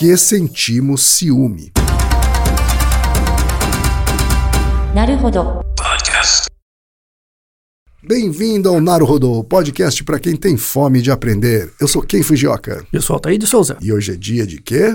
que sentimos ciúme. Bem-vindo ao Naruhodo podcast para quem tem fome de aprender. Eu sou Ken Fujioka. Eu sou Altair de Souza. E hoje é dia de quê?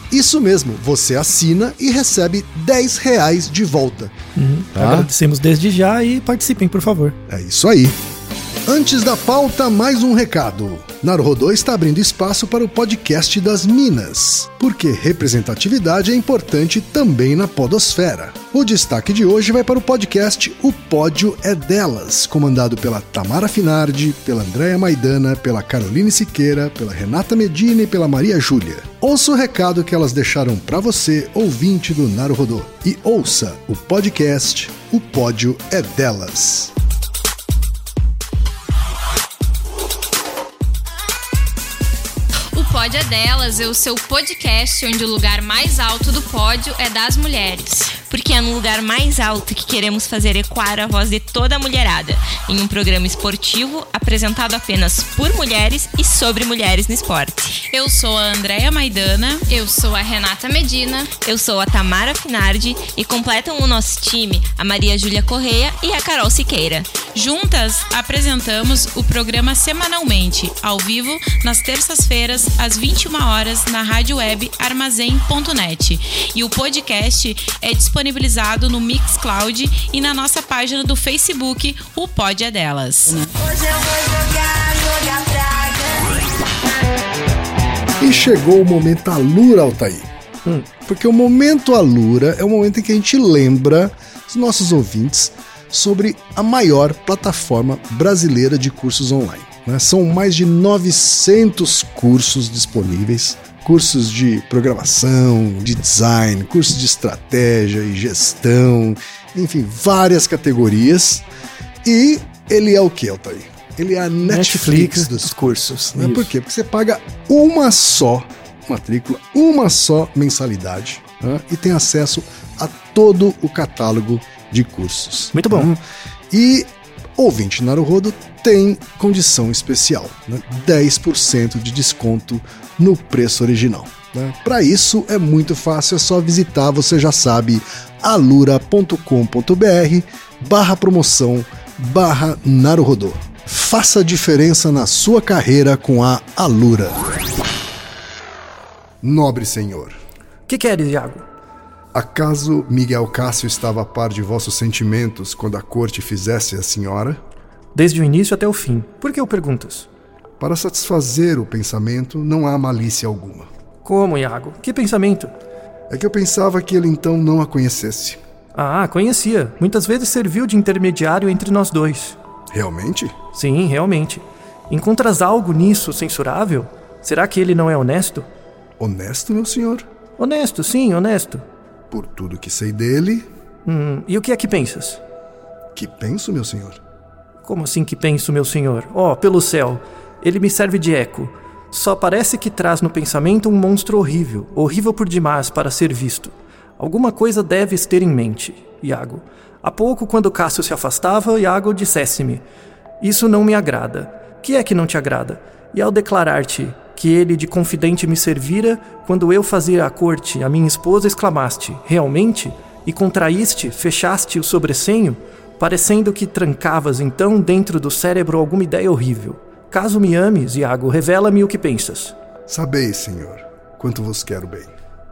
Isso mesmo, você assina e recebe 10 reais de volta. Tá? Agradecemos desde já e participem, por favor. É isso aí. Antes da pauta, mais um recado. Naruhodô está abrindo espaço para o podcast das Minas, porque representatividade é importante também na podosfera. O destaque de hoje vai para o podcast O Pódio é Delas, comandado pela Tamara Finardi, pela Andréa Maidana, pela Caroline Siqueira, pela Renata Medina e pela Maria Júlia. Ouça o recado que elas deixaram para você, ouvinte do Naruhodô, e ouça o podcast O Pódio é Delas. Pódio é Delas é o seu podcast onde o lugar mais alto do pódio é das mulheres. porque é no lugar mais alto que queremos fazer ecoar a voz de toda a mulherada, em um programa esportivo apresentado apenas por mulheres e sobre mulheres no esporte. Eu sou a Andréia Maidana. Eu sou a Renata Medina. Eu sou a Tamara Finardi e completam o nosso time a Maria Júlia Correia e a Carol Siqueira. Juntas apresentamos o programa semanalmente, ao vivo, nas terças-feiras, às 21 horas, na rádio web armazém.net. E o podcast é disponibilizado no Mixcloud e na nossa página do Facebook, o Pod é Delas. E chegou o momento Alura, Altair. Porque o momento Alura é o momento em que a gente lembra os nossos ouvintes sobre a maior plataforma brasileira de cursos online. Né? São mais de 900 cursos disponíveis. Cursos de programação, de design, cursos de estratégia e gestão, enfim, várias categorias. E ele é o que, Altair? Ele é a Netflix, dos cursos. Né? Isso. Por quê? Porque você paga uma só matrícula, uma só mensalidade né? e tem acesso a todo o catálogo de cursos. Muito bom. né? E ouvinte Naruhodo tem condição especial, né? 10% de desconto no preço original. Né? Para isso é muito fácil, é só visitar, você já sabe, alura.com.br barra promoção barra Naruhodô. Faça diferença na sua carreira com a Alura. Nobre senhor, O que queres, Iago? Acaso Miguel Cássio estava a par de vossos sentimentos quando a corte fizesse a senhora? Desde o início até o fim. Por que o perguntas? Para satisfazer o pensamento, não há malícia alguma. Como, Iago? Que pensamento? É que eu pensava que ele então não a conhecesse. Ah, conhecia. Muitas vezes serviu de intermediário entre nós dois. Realmente? Sim, realmente. Encontras algo nisso censurável? Será que ele não é honesto? Honesto, meu senhor? Honesto, sim, honesto. Por tudo que sei dele, Hum, e o que é que pensas? que penso, meu senhor? Como assim que penso, meu senhor? Oh, pelo céu, ele me serve de eco. Só parece que traz no pensamento um monstro horrível, horrível por demais para ser visto. Alguma coisa deves ter em mente, Iago. Há pouco, quando Cássio se afastava, Iago dissesse-me: Isso não me agrada. Que é que não te agrada? E ao declarar-te que ele de confidente me servira, quando eu fazia a corte, a minha esposa exclamaste: Realmente? E contraíste, fechaste o sobrecenho, parecendo que trancavas então dentro do cérebro alguma ideia horrível. Caso me ames, Iago, revela-me o que pensas. Sabeis, Senhor, quanto vos quero bem.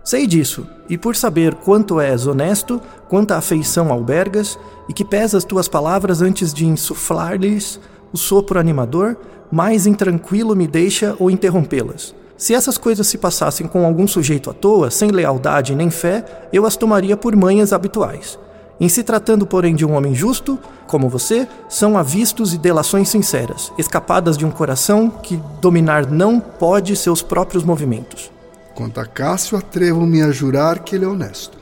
Sei disso, e por saber quanto és honesto, quanta afeição albergas, e que pesas tuas palavras antes de insuflar-lhes o sopro animador, mais intranquilo me deixa ou interrompê-las. Se essas coisas se passassem com algum sujeito à toa, sem lealdade nem fé, eu as tomaria por manhas habituais. Em se tratando, porém, de um homem justo, como você, são avistos e delações sinceras, escapadas de um coração que dominar não pode seus próprios movimentos. Quanto a Cássio, atrevo-me a jurar que ele é honesto.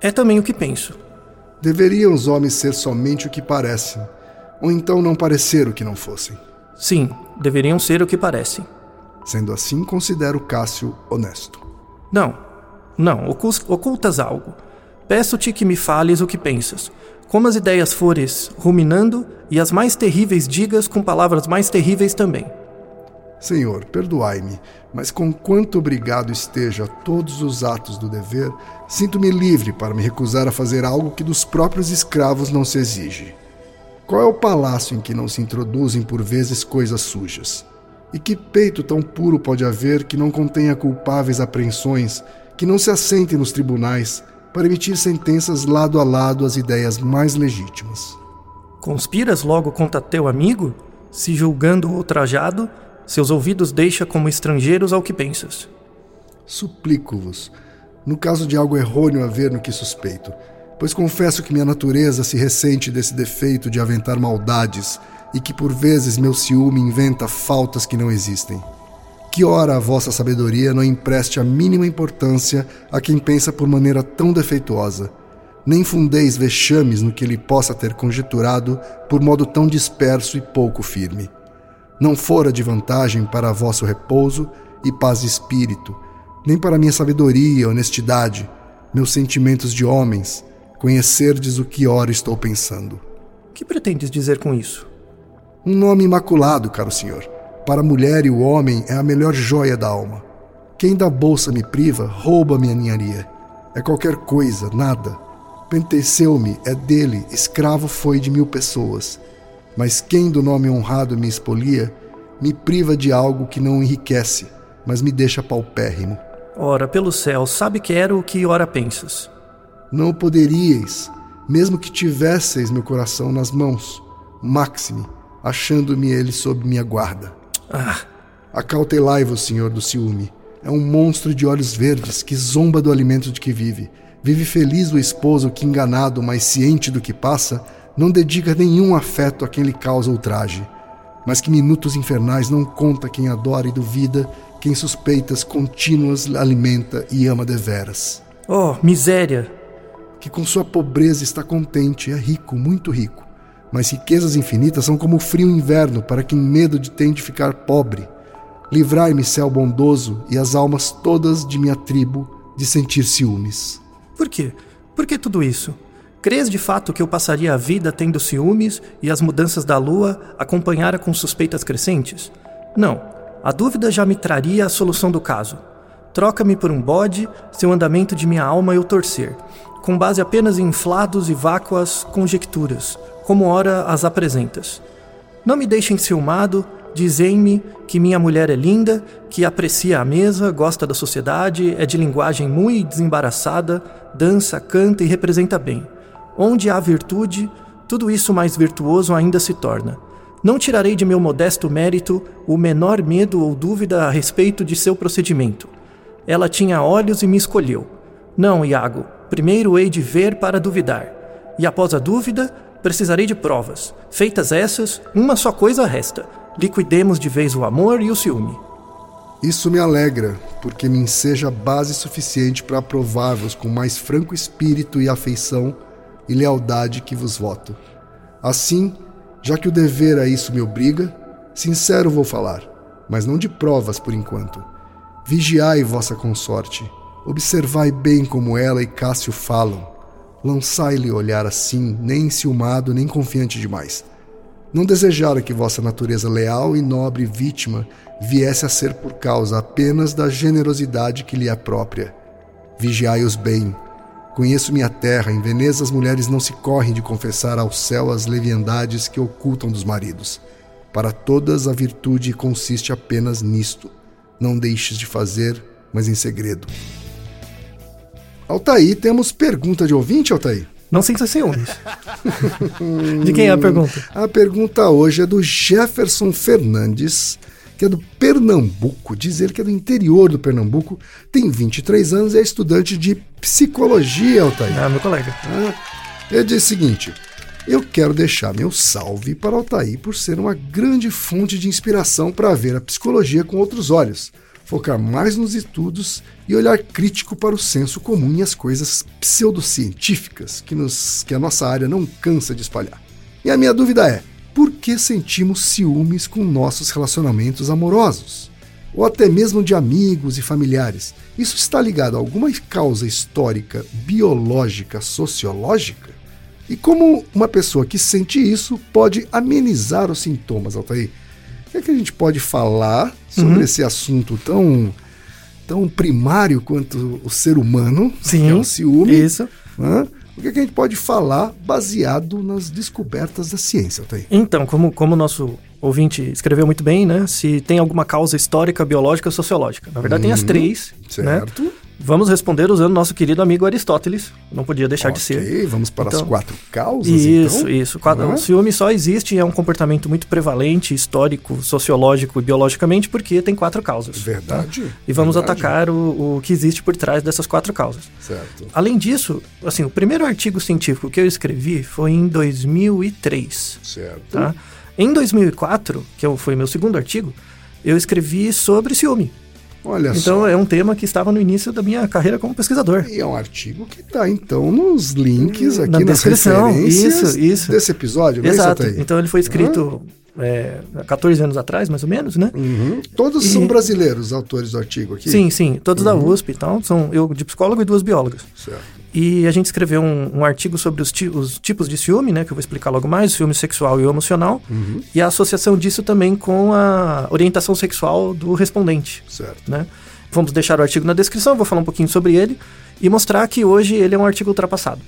É também o que penso. Deveriam os homens ser somente o que parecem, ou então não parecer o que não fossem. Sim, deveriam ser o que parecem. Sendo assim, considero Cássio honesto. Não, não, ocultas algo. Peço-te que me fales o que pensas. Como as ideias fores ruminando, e as mais terríveis digas com palavras mais terríveis também. Senhor, perdoai-me, mas com quanto obrigado esteja a todos os atos do dever, sinto-me livre para me recusar a fazer algo que dos próprios escravos não se exige. Qual é o palácio em que não se introduzem por vezes coisas sujas? E que peito tão puro pode haver que não contenha culpáveis apreensões, que não se assente nos tribunais, para emitir sentenças lado a lado às ideias mais legítimas. Conspiras logo contra teu amigo? Se julgando ultrajado, seus ouvidos deixa como estrangeiros ao que pensas. Suplico-vos, no caso de algo errôneo haver no que suspeito, pois confesso que minha natureza se ressente desse defeito de aventar maldades e que por vezes meu ciúme inventa faltas que não existem que ora a vossa sabedoria não empreste a mínima importância a quem pensa por maneira tão defeituosa, nem fundeis vexames no que ele possa ter conjeturado por modo tão disperso e pouco firme. Não fora de vantagem para vosso repouso e paz de espírito, nem para minha sabedoria e honestidade, meus sentimentos de homens, conhecerdes o que ora estou pensando. Que pretendes dizer com isso? Um nome imaculado, caro senhor para a mulher e o homem é a melhor joia da alma. Quem da bolsa me priva, rouba minha ninharia. É qualquer coisa, nada. Penteceu-me, é dele, escravo foi de mil pessoas. Mas quem do nome honrado me expolia, me priva de algo que não enriquece, mas me deixa paupérrimo. Ora, pelo céu, sabe que era o que ora pensas. Não poderíeis, mesmo que tivesseis meu coração nas mãos, máxime, achando-me ele sob minha guarda. Ah! Acautelai-vos, senhor do ciúme. É um monstro de olhos verdes que zomba do alimento de que vive. Vive feliz o esposo que, enganado, mas ciente do que passa, não dedica nenhum afeto a quem lhe causa ultraje. Mas que minutos infernais não conta quem adora e duvida, quem suspeitas contínuas alimenta e ama deveras. Oh, miséria! Que com sua pobreza está contente, é rico, muito rico mas riquezas infinitas são como o frio inverno para quem medo de tem de ficar pobre. Livrai-me, céu bondoso, e as almas todas de minha tribo de sentir ciúmes. Por quê? Por que tudo isso? Crês de fato que eu passaria a vida tendo ciúmes e as mudanças da lua acompanhara com suspeitas crescentes? Não. A dúvida já me traria a solução do caso. Troca-me por um bode, se o andamento de minha alma eu torcer, com base apenas em inflados e vácuas conjecturas, como ora as apresentas. Não me deixem ciumado, dizem-me que minha mulher é linda, que aprecia a mesa, gosta da sociedade, é de linguagem muito desembaraçada, dança, canta e representa bem. Onde há virtude, tudo isso mais virtuoso ainda se torna. Não tirarei de meu modesto mérito o menor medo ou dúvida a respeito de seu procedimento. Ela tinha olhos e me escolheu. Não, Iago, primeiro hei de ver para duvidar. E após a dúvida, precisarei de provas. Feitas essas, uma só coisa resta: liquidemos de vez o amor e o ciúme. Isso me alegra, porque me enseja base suficiente para aprovar-vos com mais franco espírito e afeição e lealdade que vos voto. Assim, já que o dever a isso me obriga, sincero vou falar, mas não de provas por enquanto. Vigiai vossa consorte, observai bem como ela e Cássio falam lançai-lhe olhar assim, nem enciumado, nem confiante demais. Não desejara que vossa natureza leal e nobre vítima viesse a ser por causa apenas da generosidade que lhe é própria. Vigiai-os bem. Conheço minha terra, em Veneza as mulheres não se correm de confessar ao céu as leviandades que ocultam dos maridos. Para todas a virtude consiste apenas nisto. Não deixes de fazer, mas em segredo. Altaí, temos pergunta de ouvinte, Altaí? Não sem ser ciúmes. de quem é a pergunta? A pergunta hoje é do Jefferson Fernandes, que é do Pernambuco. Diz ele que é do interior do Pernambuco, tem 23 anos e é estudante de psicologia, Altair. Ah, meu colega. Ah, ele diz o seguinte: Eu quero deixar meu salve para Altair por ser uma grande fonte de inspiração para ver a psicologia com outros olhos, focar mais nos estudos e olhar crítico para o senso comum e as coisas pseudocientíficas que, nos, que a nossa área não cansa de espalhar. E a minha dúvida é: por que sentimos ciúmes com nossos relacionamentos amorosos? Ou até mesmo de amigos e familiares? Isso está ligado a alguma causa histórica, biológica, sociológica? E como uma pessoa que sente isso pode amenizar os sintomas, Altair? O que, é que a gente pode falar sobre Uhum. esse assunto tão, tão primário quanto o ser humano, Sim, que é o ciúme? Isso. Hã? O que, é que a gente pode falar baseado nas descobertas da ciência, Altair? Então, como, como o nosso ouvinte escreveu muito bem, né? Se tem alguma causa histórica, biológica ou sociológica. Na verdade, tem as três, né? Uhum. Vamos responder usando nosso querido amigo Aristóteles. Não podia deixar de ser. Ok, vamos para as Então- quatro causas, Isso, então? isso. É? O ciúme só existe, é um comportamento muito prevalente, histórico, sociológico e biologicamente, porque tem quatro causas. Verdade. E vamos verdade. atacar o, o que existe por trás dessas quatro causas. Certo. Além disso, assim, o primeiro artigo científico que eu escrevi foi em 2003. Certo. Tá? Em 2004, que foi meu segundo artigo, eu escrevi sobre ciúme. Olha Então só. é um tema que estava no início da minha carreira como pesquisador. E é um artigo que está, então, nos links aqui Na descrição, isso, isso. desse episódio, não Exato. é? Então ele foi escrito é, há 14 anos atrás, mais ou menos, né? Uhum. Todos E- são brasileiros, os autores do artigo aqui? Sim, sim, todos da USP e tal. São eu de psicólogo e duas biólogas. Certo. E a gente escreveu um, um artigo sobre os, ti- os tipos de ciúme, né? Que eu vou explicar logo mais, ciúme sexual e emocional. Uhum. E a associação disso também com a orientação sexual do respondente, Certo. né? Vamos deixar o artigo na descrição, vou falar um pouquinho sobre ele e mostrar que hoje ele é um artigo ultrapassado.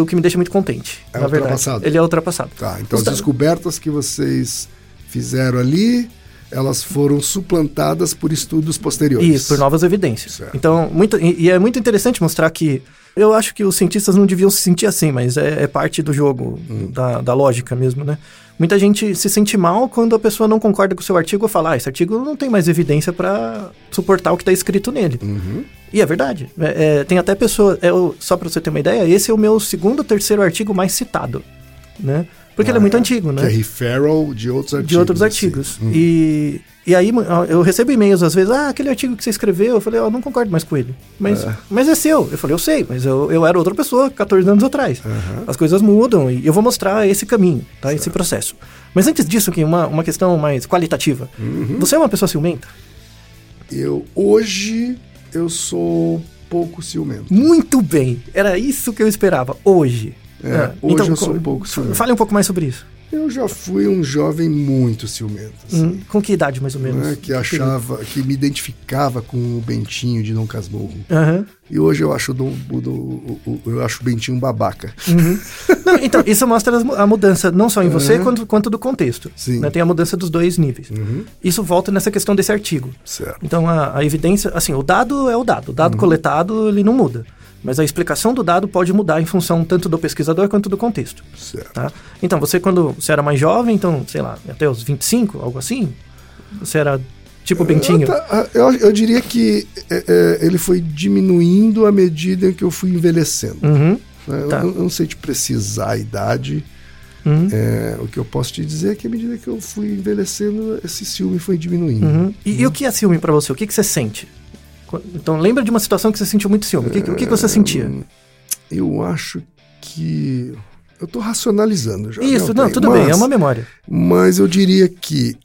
O que me deixa muito contente, É na verdade. ultrapassado. Ele é ultrapassado. Tá, então as descobertas que vocês fizeram ali, elas foram suplantadas por estudos posteriores. Isso, por novas evidências. Certo. Então, muito, e, e é muito interessante mostrar que. Eu acho que os cientistas não deviam se sentir assim, mas é, é parte do jogo, Hum. da, da lógica mesmo, né? Muita gente se sente mal quando a pessoa não concorda com o seu artigo ou fala, ah, esse artigo não tem mais evidência para suportar o que está escrito nele. Uhum. E é verdade. É, é, tem até pessoa. É, só para você ter uma ideia, esse é o meu segundo ou terceiro artigo mais citado, né? Porque ele é muito antigo, né? Que é referral de outros artigos. de outros assim. artigos. E, e aí eu recebo e-mails às vezes, ah, aquele artigo que você escreveu, eu falei, ó, não concordo mais com ele. Mas é, mas é seu. Eu falei, eu sei, mas eu, eu era outra pessoa 14 anos atrás. As coisas mudam e eu vou mostrar esse caminho, tá? Esse processo. Mas antes disso, aqui, uma, uma questão mais qualitativa. Você é uma pessoa ciumenta? Eu, hoje, eu sou pouco ciumento. Muito bem. Era isso que eu esperava. Hoje. É, Ah, hoje eu sou um pouco ciumento. Fale um pouco mais sobre isso. Eu já fui um jovem muito ciumento, assim, Hum, com que idade, mais ou menos? né, que achava, que me identificava com o Bentinho de Dom Casmurro. Aham. E hoje eu acho o, Dom, o, o- eu acho o Bentinho um babaca. Não, então, isso mostra a mudança não só em você quanto, quanto do contexto. Sim. né? Tem a mudança dos dois níveis. Isso volta nessa questão desse artigo. Certo. Então, a, a evidência, assim, o dado é o dado. O dado coletado, ele não muda. Mas a explicação do dado pode mudar em função tanto do pesquisador quanto do contexto. Certo. Tá? Então, você quando você era mais jovem, então, sei lá, até os 25, algo assim, você era tipo Bentinho. Tá, ah, Eu, eu diria que é, é, ele foi diminuindo à medida em que eu fui envelhecendo. Uhum. né? Eu, Tá. eu não sei te precisar a idade. Uhum. É, o que eu posso te dizer é que à medida que eu fui envelhecendo, esse ciúme foi diminuindo. Uhum. E, e o que é ciúme pra você? O que, que você sente? Então, lembra de uma situação que você sentiu muito ciúme. O que, o que você sentia? Eu acho que. Eu tô racionalizando já. Isso, né, não, Altair? tudo bem, é Mas- uma memória. Mas eu diria que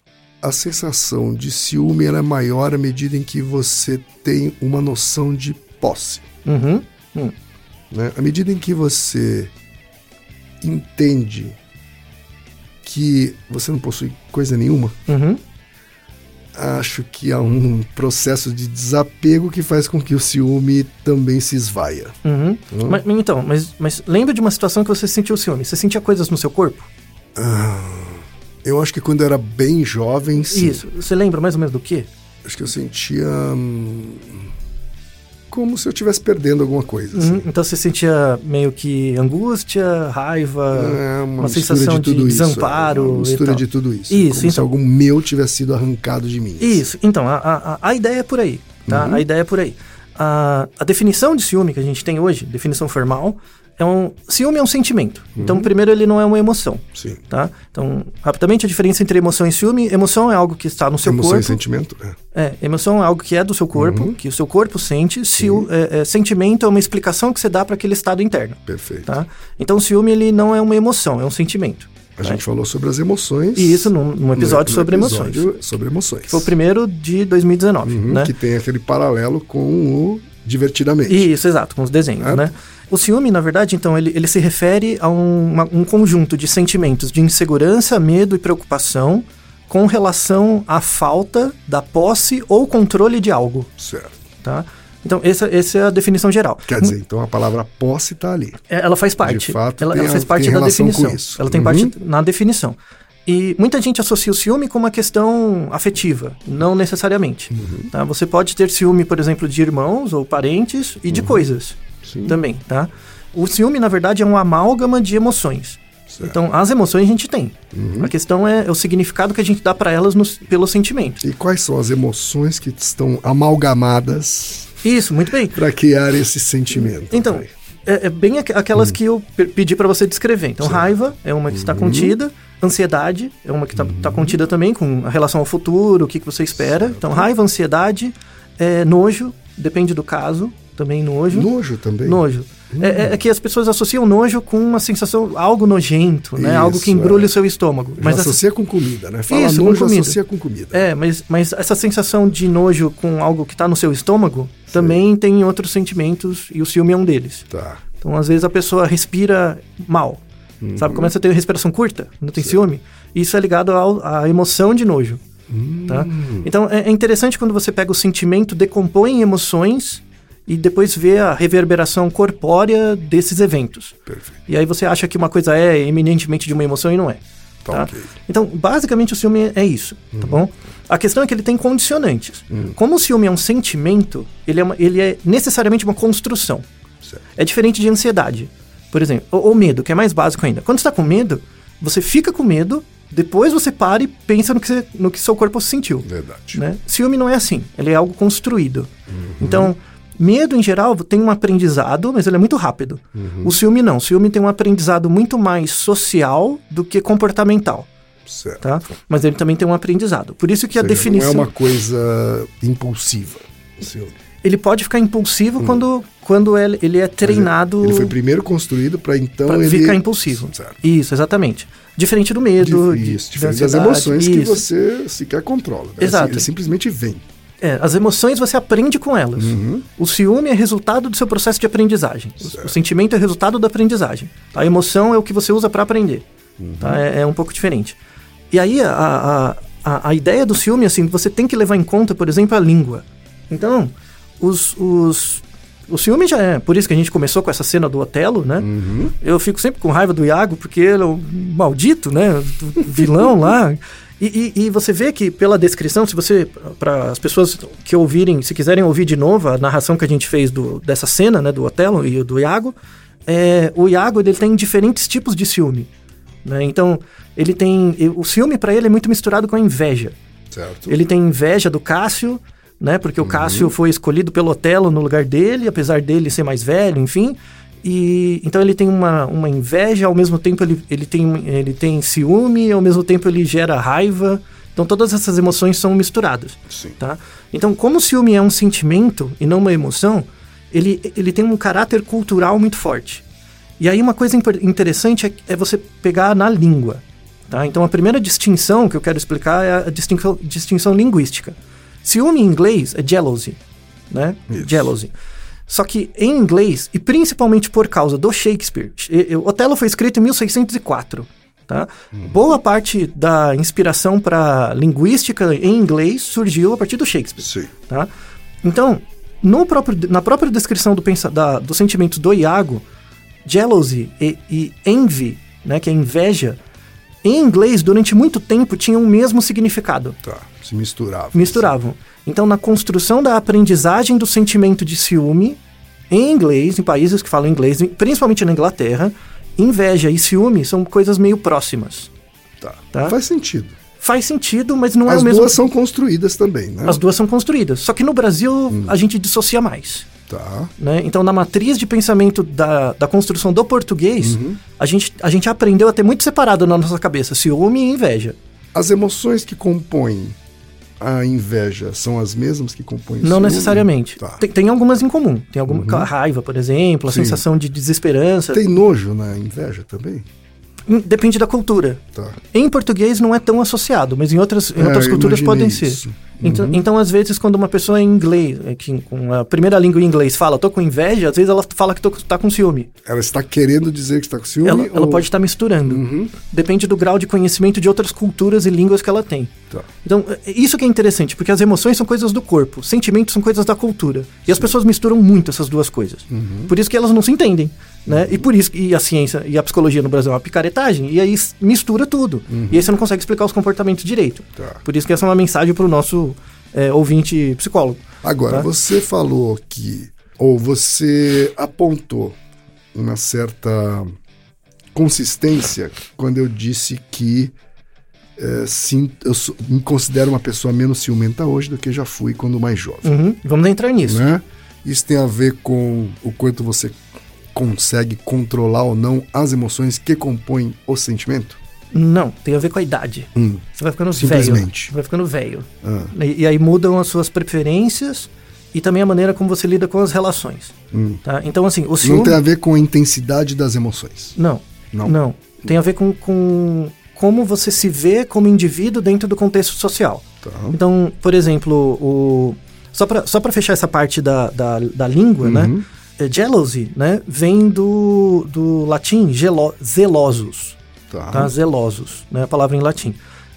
a sensação de ciúme é maior à medida em que você tem uma noção de posse. Uhum. Hum. né? À medida em que você entende que você não possui coisa nenhuma, Uhum. Acho que há um processo de desapego que faz com que o ciúme também se esvaia. Uhum. Hum. Mas, então, mas, mas lembra de uma situação que você sentiu ciúme? Você sentia coisas no seu corpo? Eu acho que quando eu era bem jovem, sim. Isso. Você lembra mais ou menos do quê? Acho que eu sentia hum, como se eu estivesse perdendo alguma coisa. assim. Uhum. Então você sentia meio que angústia, raiva, É uma, uma sensação de, tudo isso, desamparo. é, uma e mistura tal. de tudo isso. Isso, como se então. algum meu tivesse sido arrancado de mim. Isso, então, a, a, a ideia é por aí, tá? Uhum. A ideia é por aí. A, a definição de ciúme que a gente tem hoje, definição formal, é um... Ciúme é um sentimento. Então, Uhum. primeiro, ele não é uma emoção, Sim. tá? Então, rapidamente, a diferença entre emoção e ciúme. Emoção é algo que está no seu Emoção corpo. e sentimento? É. É, emoção é algo que é do seu corpo, Uhum. que o seu corpo sente. Ciú, é, é, sentimento é uma explicação que você dá para aquele estado interno, Perfeito. tá? Então, ciúme, ele não é uma emoção, é um sentimento. A gente falou sobre as emoções. E isso num, num episódio no sobre episódio emoções. Sobre emoções. Foi o primeiro de 2019, Uhum, né? Que tem aquele paralelo com o divertidamente. Isso, exato, com os desenhos, É. né? O ciúme, na verdade, então, ele, ele se refere a um, uma- um conjunto de sentimentos de insegurança, medo e preocupação com relação à falta da posse ou controle de algo, Certo. tá? Então, essa, essa é a definição geral. Quer dizer, então a palavra posse está ali. É, Ela faz parte. fato, ela, tem ela faz parte da definição. Ela tem Uhum. parte na definição. E muita gente associa o ciúme com uma questão afetiva, não necessariamente. Uhum. Tá? Você pode ter ciúme, por exemplo, de irmãos ou parentes e de Uhum. coisas Sim. também, tá? O ciúme, na verdade, é um amálgama de emoções. Certo. Então, as emoções a gente tem. Uhum. A questão é o significado que a gente dá para elas nos, pelo sentimento. E quais são as emoções que estão amalgamadas Isso, muito bem. para criar esse sentimento? Então, é, é bem aqu- aquelas que eu pe- pedi para você descrever. Então, Certo. raiva é uma que está Uhum. contida, ansiedade é uma que está contida também, com a relação ao futuro, o que, que você espera. Certo. Então, raiva, ansiedade, é, nojo, depende do caso, também nojo. Nojo também. Nojo. É, é- é que as pessoas associam nojo com uma sensação, algo nojento, né? Isso, algo que embrulha é. o seu estômago. Mas essa- associa com comida, né? Fala Isso, com nojo, comida. associa com comida. é, mas, mas essa sensação de nojo com algo que está no seu estômago também tem outros sentimentos e o ciúme é um deles. Tá. Então, às vezes, a pessoa respira mal. Uhum. Sabe? Começa a ter respiração curta, não tem ciúme. Isso é ligado ao- à emoção de nojo. Hum. Tá? Então, é, é interessante quando você pega o sentimento, decompõe em emoções e depois vê a reverberação corpórea desses eventos. Perfeito. E aí você acha que uma coisa é eminentemente de uma emoção e não é. Tá, Tá? ok. Então, basicamente, o ciúme é isso, tá bom? A questão é que ele tem condicionantes. Como o ciúme é um sentimento, ele é, uma- ele é necessariamente uma construção. Certo. É diferente de ansiedade, por exemplo, ou, ou medo, que é mais básico ainda. Quando você está com medo, você fica com medo, depois você para e pensa no que, você- no que seu corpo sentiu. Verdade. Né? Ciúme não é assim, ele é algo construído. Uhum. Então, medo em geral tem um aprendizado, mas ele é muito rápido. Uhum. O ciúme não, o ciúme tem um aprendizado muito mais social do que comportamental, Certo. tá? Mas ele também tem um aprendizado. Por isso que a seja, definição Não é uma coisa impulsiva. o ciúme. ele pode ficar impulsivo quando quando ele, ele é treinado Hum. Ele foi primeiro construído para então para ele ficar impulsivo. Certo. Isso, exatamente. Diferente do medo, Isso, diferente das emoções que isso. você sequer controla. né? Exato. Ele simplesmente vem. É, as emoções você aprende com elas. Uhum. O ciúme é resultado do seu processo de aprendizagem. O-. O, sentimento é resultado da aprendizagem. A emoção é o que você usa para aprender. Uhum. Tá? É, é um pouco diferente. E aí, a, a, a, a ideia do ciúme, assim, você tem que levar em conta, por exemplo, a língua. Então, os, os, o ciúme já é. Por isso que a gente começou com essa cena do Otelo, né? Uhum. Eu fico sempre com raiva do Iago, porque ele é um maldito, né? vilão lá. E, e- e você vê que pela descrição, se você. Para as pessoas que ouvirem, se quiserem ouvir de novo a narração que a gente fez do, dessa cena, né? Do Otelo e do Iago, é, o Iago ele tem diferentes tipos de ciúme. Né? Então, ele tem. O ciúme para ele é muito misturado com a inveja. Certo. Ele tem inveja do Cássio, né? Porque o Cássio foi escolhido pelo Otelo no lugar dele, apesar dele ser mais velho, enfim. E então ele tem uma, uma inveja, ao mesmo tempo ele, ele, tem, ele tem ciúme, ao mesmo tempo ele gera raiva. Então todas essas emoções são misturadas. Sim. Tá? Então, como o ciúme é um sentimento e não uma emoção, ele, ele tem um caráter cultural muito forte. E aí uma coisa interessante é, é você pegar na língua. Tá? Então a primeira distinção que eu quero explicar é a distinção, distinção linguística. Ciúme em inglês é jealousy. Né? Isso. Jealousy. Só que em inglês, e principalmente por causa do Shakespeare, Otelo foi escrito em 1604. Tá? Boa parte da inspiração para linguística em inglês surgiu a partir do Shakespeare. Sim. Tá? Então, próprio, na própria descrição do, da, dos sentimentos do Iago, jealousy e, e envy, né, que é inveja, em inglês, durante muito tempo, tinham o mesmo significado. Tá. Se misturava. Misturavam. Então, na construção da aprendizagem do sentimento de ciúme, em inglês, em países que falam inglês, principalmente na Inglaterra, inveja e ciúme são coisas meio próximas. Tá. Tá. Faz sentido. Faz sentido, mas não é As o mesmo. duas são construídas também, né? As duas são construídas. Só que no Brasil, a gente dissocia mais. Tá. né? Então, na matriz de pensamento da, da construção do português, Uhum. a, gente, a gente aprendeu a ter muito separado na nossa cabeça ciúme e inveja. As emoções que compõem a inveja são as mesmas que compõem Não necessariamente. Tá. Tem, tem algumas em comum. Tem alguma a raiva, por exemplo, a Sim. sensação de desesperança. Tem nojo na inveja também? Hum, Depende da cultura. Tá. Em português não é tão associado, mas em outras, em É, outras culturas podem ser. Então, Uhum. então, às vezes, quando uma pessoa em inglês, é, que com a primeira língua em inglês fala, tô com inveja, às vezes ela fala que tô, tá com ciúme. Ela está querendo dizer que está com ciúme? Ela, ela ou- pode estar misturando. Uhum. Depende do grau de conhecimento de outras culturas e línguas que ela tem. Tá. Então, é- isso que é interessante, porque as emoções são coisas do corpo, sentimentos são coisas da cultura. E as pessoas misturam muito essas duas coisas. Uhum. Por isso que elas não se entendem. Né? E por isso e a ciência e a psicologia no Brasil é uma picaretagem, e aí mistura tudo. E aí você não consegue explicar os comportamentos direito. Uhum. Tá. Por isso que essa é uma mensagem para o nosso é, ouvinte psicólogo. Agora, Tá. você falou que, ou você apontou uma certa consistência quando eu disse que é, sim, eu sou- me considero uma pessoa menos ciumenta hoje do que já fui quando mais jovem. Uhum, Vamos entrar nisso. Né? Isso tem a ver com o quanto você consegue controlar ou não as emoções que compõem o sentimento? Não, tem a ver com a idade. Hum. Você vai ficando velho. Simplesmente. Você vai ficando velho. Ah, E, e aí mudam as suas preferências e também a maneira como você lida com as relações. hum. Tá? Então, assim, o Não ciúme. tem a ver com a intensidade das emoções. Não, Não. não. Tem a ver com, com como você se vê como indivíduo dentro do contexto social. Tá. Então, por exemplo, o. Só para só pra fechar essa parte da, da, da língua, Uhum. né? É, Jealousy, né? Vem do, do latim gelo, zelosos. Tá. tá? Zelosos, né? A palavra em latim.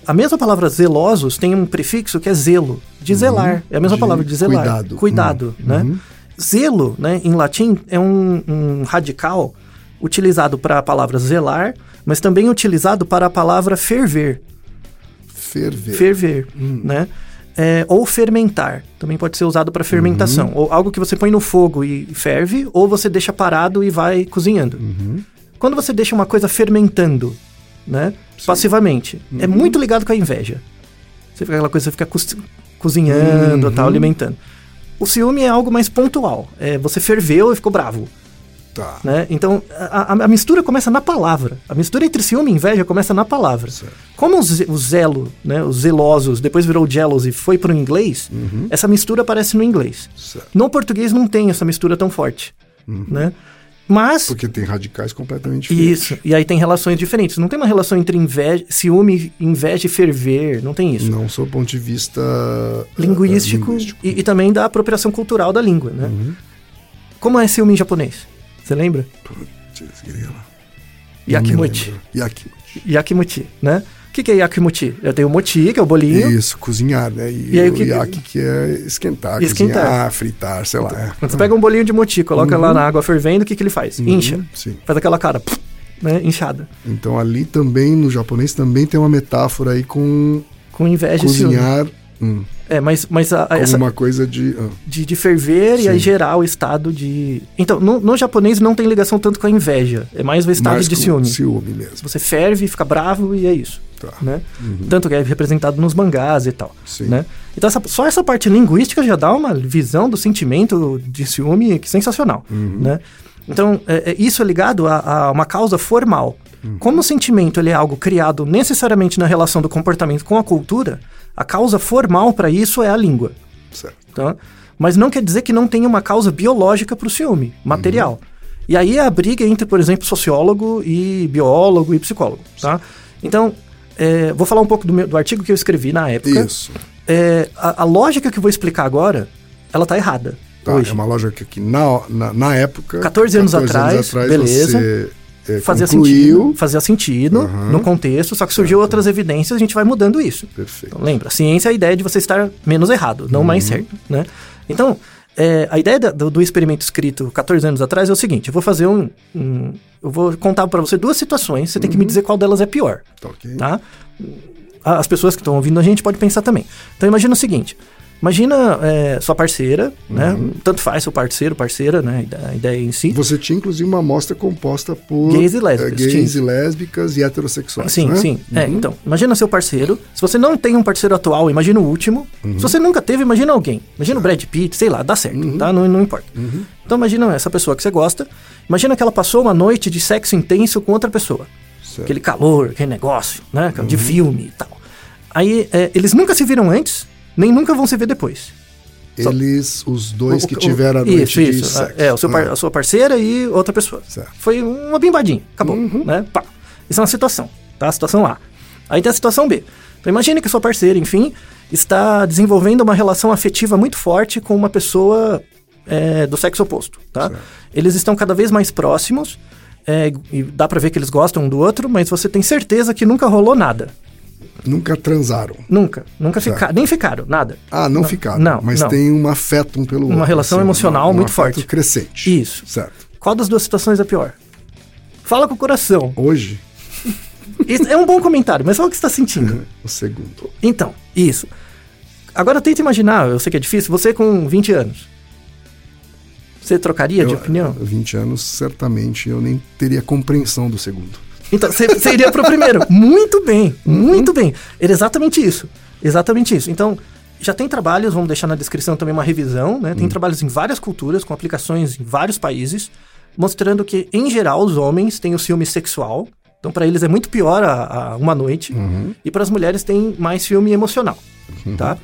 A mesma palavra zelosos tem um prefixo que é zelo, de zelar. É a mesma De palavra de zelar. cuidado. Cuidado, Uhum. né? Uhum. Zelo, né, em latim, é um, um radical utilizado para a palavra zelar, mas também utilizado para a palavra ferver. Ferver. Ferver, né? É, ou fermentar. Também pode ser usado para fermentação. Ou algo que você põe no fogo e ferve, ou você deixa parado e vai cozinhando. Quando você deixa uma coisa fermentando, né? Passivamente, é muito ligado com a inveja. Você fica aquela coisa, você fica co- cozinhando, tal, alimentando. O ciúme é algo mais pontual. É, você ferveu e ficou bravo. Tá. Né? Então, a, a- mistura começa na palavra. A mistura entre ciúme e inveja começa na palavra. Certo. Como o, ze- o zelo, né, os zelosos, depois virou jealous e foi para o inglês, essa mistura aparece no inglês. Certo. No português não tem essa mistura tão forte. Né? Mas. Porque tem radicais completamente diferentes. Isso, e aí tem relações diferentes. Não tem uma relação entre inveja, ciúme, inveja e ferver, não tem isso. Não sob o ponto de vista eh, Linguístico, linguístico. E, e também da apropriação cultural da língua, né? Como é ciúme em japonês? Você lembra? Putz, grila. Yakimuchi. Yakimuchi. Yakimuchi, né? O que, que é yakimuchi? Eu tenho o moti, que é o bolinho. Isso, cozinhar, né? E, E aí, o que yaki que é esquentar, Esquentar. cozinhar, fritar, sei lá. é. Quando você pega um bolinho de moti, coloca lá na água fervendo, o que, que ele faz? Incha. Uhum, Sim. Faz aquela cara, né? Inchada. Então ali também, no japonês, também tem uma metáfora aí com Com inveja e ciúme. cozinhar hum, É, mas, mas a- como essa, uma coisa de... ah, de, de ferver e aí Sim. gerar o estado de. Então, no, no japonês não tem ligação tanto com a inveja. É mais o estado mais de ciúme. Ciúme mesmo. Você ferve, fica bravo e é isso. Tá. Né? Tanto que é representado nos mangás e tal. Sim. Né? Então, essa- só essa parte linguística já dá uma visão do sentimento de ciúme que é sensacional. Né? Então, é- é- isso é ligado a, a uma causa formal. Como o sentimento ele é algo criado necessariamente na relação do comportamento com a cultura, a causa formal para isso é a língua. Certo. Tá? Mas não quer dizer que não tenha uma causa biológica para o ciúme, material. E aí é a briga entre, por exemplo, sociólogo e biólogo e psicólogo. Tá? Então, é, vou falar um pouco do, meu- do artigo que eu escrevi na época. Isso. É, a, a lógica que eu vou explicar agora, ela tá errada. Tá, Hoje. É uma lógica que na, na, na época. 14 anos atrás, beleza. Você, é, Fazia concluiu. sentido, fazia sentido Aham. no contexto, só que surgiu outras evidências, a gente vai mudando isso. Perfeito. Então, lembra, ciência é a ideia de você estar menos errado, não mais Uhum. certo, né? Então, é, a ideia do, do experimento escrito 14 anos atrás é o seguinte, eu vou fazer um... um- eu vou contar para você duas situações, você tem que me dizer qual delas é pior, Tá ok. tá? As pessoas que estão ouvindo a gente podem pensar também. Então, imagina o seguinte... Imagina é, sua parceira, né? Uhum. Tanto faz seu parceiro, parceira, né? a ide- A ideia em si. Você tinha, inclusive, uma amostra composta por Gays e lésbicas, eh, gays e lésbicas e heterossexuais. Sim, né? sim. É, então, imagina seu parceiro. Se você não tem um parceiro atual, imagina o último. Se você nunca teve, imagina alguém. Imagina o Brad Pitt, sei lá, dá certo, tá? Não, não importa. Então imagina essa pessoa que você gosta. Imagina que ela passou uma noite de sexo intenso com outra pessoa. Certo. Aquele calor, aquele negócio, né? De filme e tal. Aí, é, eles nunca se viram antes, nem nunca vão se ver depois. Eles, os dois O- que o- tiveram a noite isso, de isso. sexo. É, o seu par- Ah, a sua parceira e outra pessoa. Certo. Foi uma bimbadinha, acabou, né? Pá. Isso é uma situação, tá? A situação A. Aí tem a situação B. Então imagine que a sua parceira, enfim, está desenvolvendo uma relação afetiva muito forte com uma pessoa é, do sexo oposto, tá? Eles estão cada vez mais próximos, é, e dá pra ver que eles gostam um do outro, mas você tem certeza que nunca rolou nada. Nunca transaram. Nunca. Nunca ficaram. Nem ficaram, nada. Ah, não, ficaram. não, mas não. tem um afeto um pelo outro. Uma relação emocional um muito forte. crescente. Isso. Certo. Qual das duas situações é pior? Fala com o coração. Hoje, Isso é um bom comentário, mas fala o que você está sentindo. o segundo. Então, isso. Agora tenta imaginar, eu sei que é difícil, você com 20 anos. Você trocaria de Eu, opinião? 20 anos, certamente eu nem teria compreensão do segundo. Então, você, iria pro primeiro. Muito bem, muito bem. Era exatamente isso. Exatamente isso. Então, já tem trabalhos, vamos deixar na descrição também uma revisão, né? Tem trabalhos em várias culturas, com aplicações em vários países, mostrando que, em geral, os homens têm o ciúme sexual. Então, para eles é muito pior a, a uma noite. E para as mulheres tem mais ciúme emocional, tá?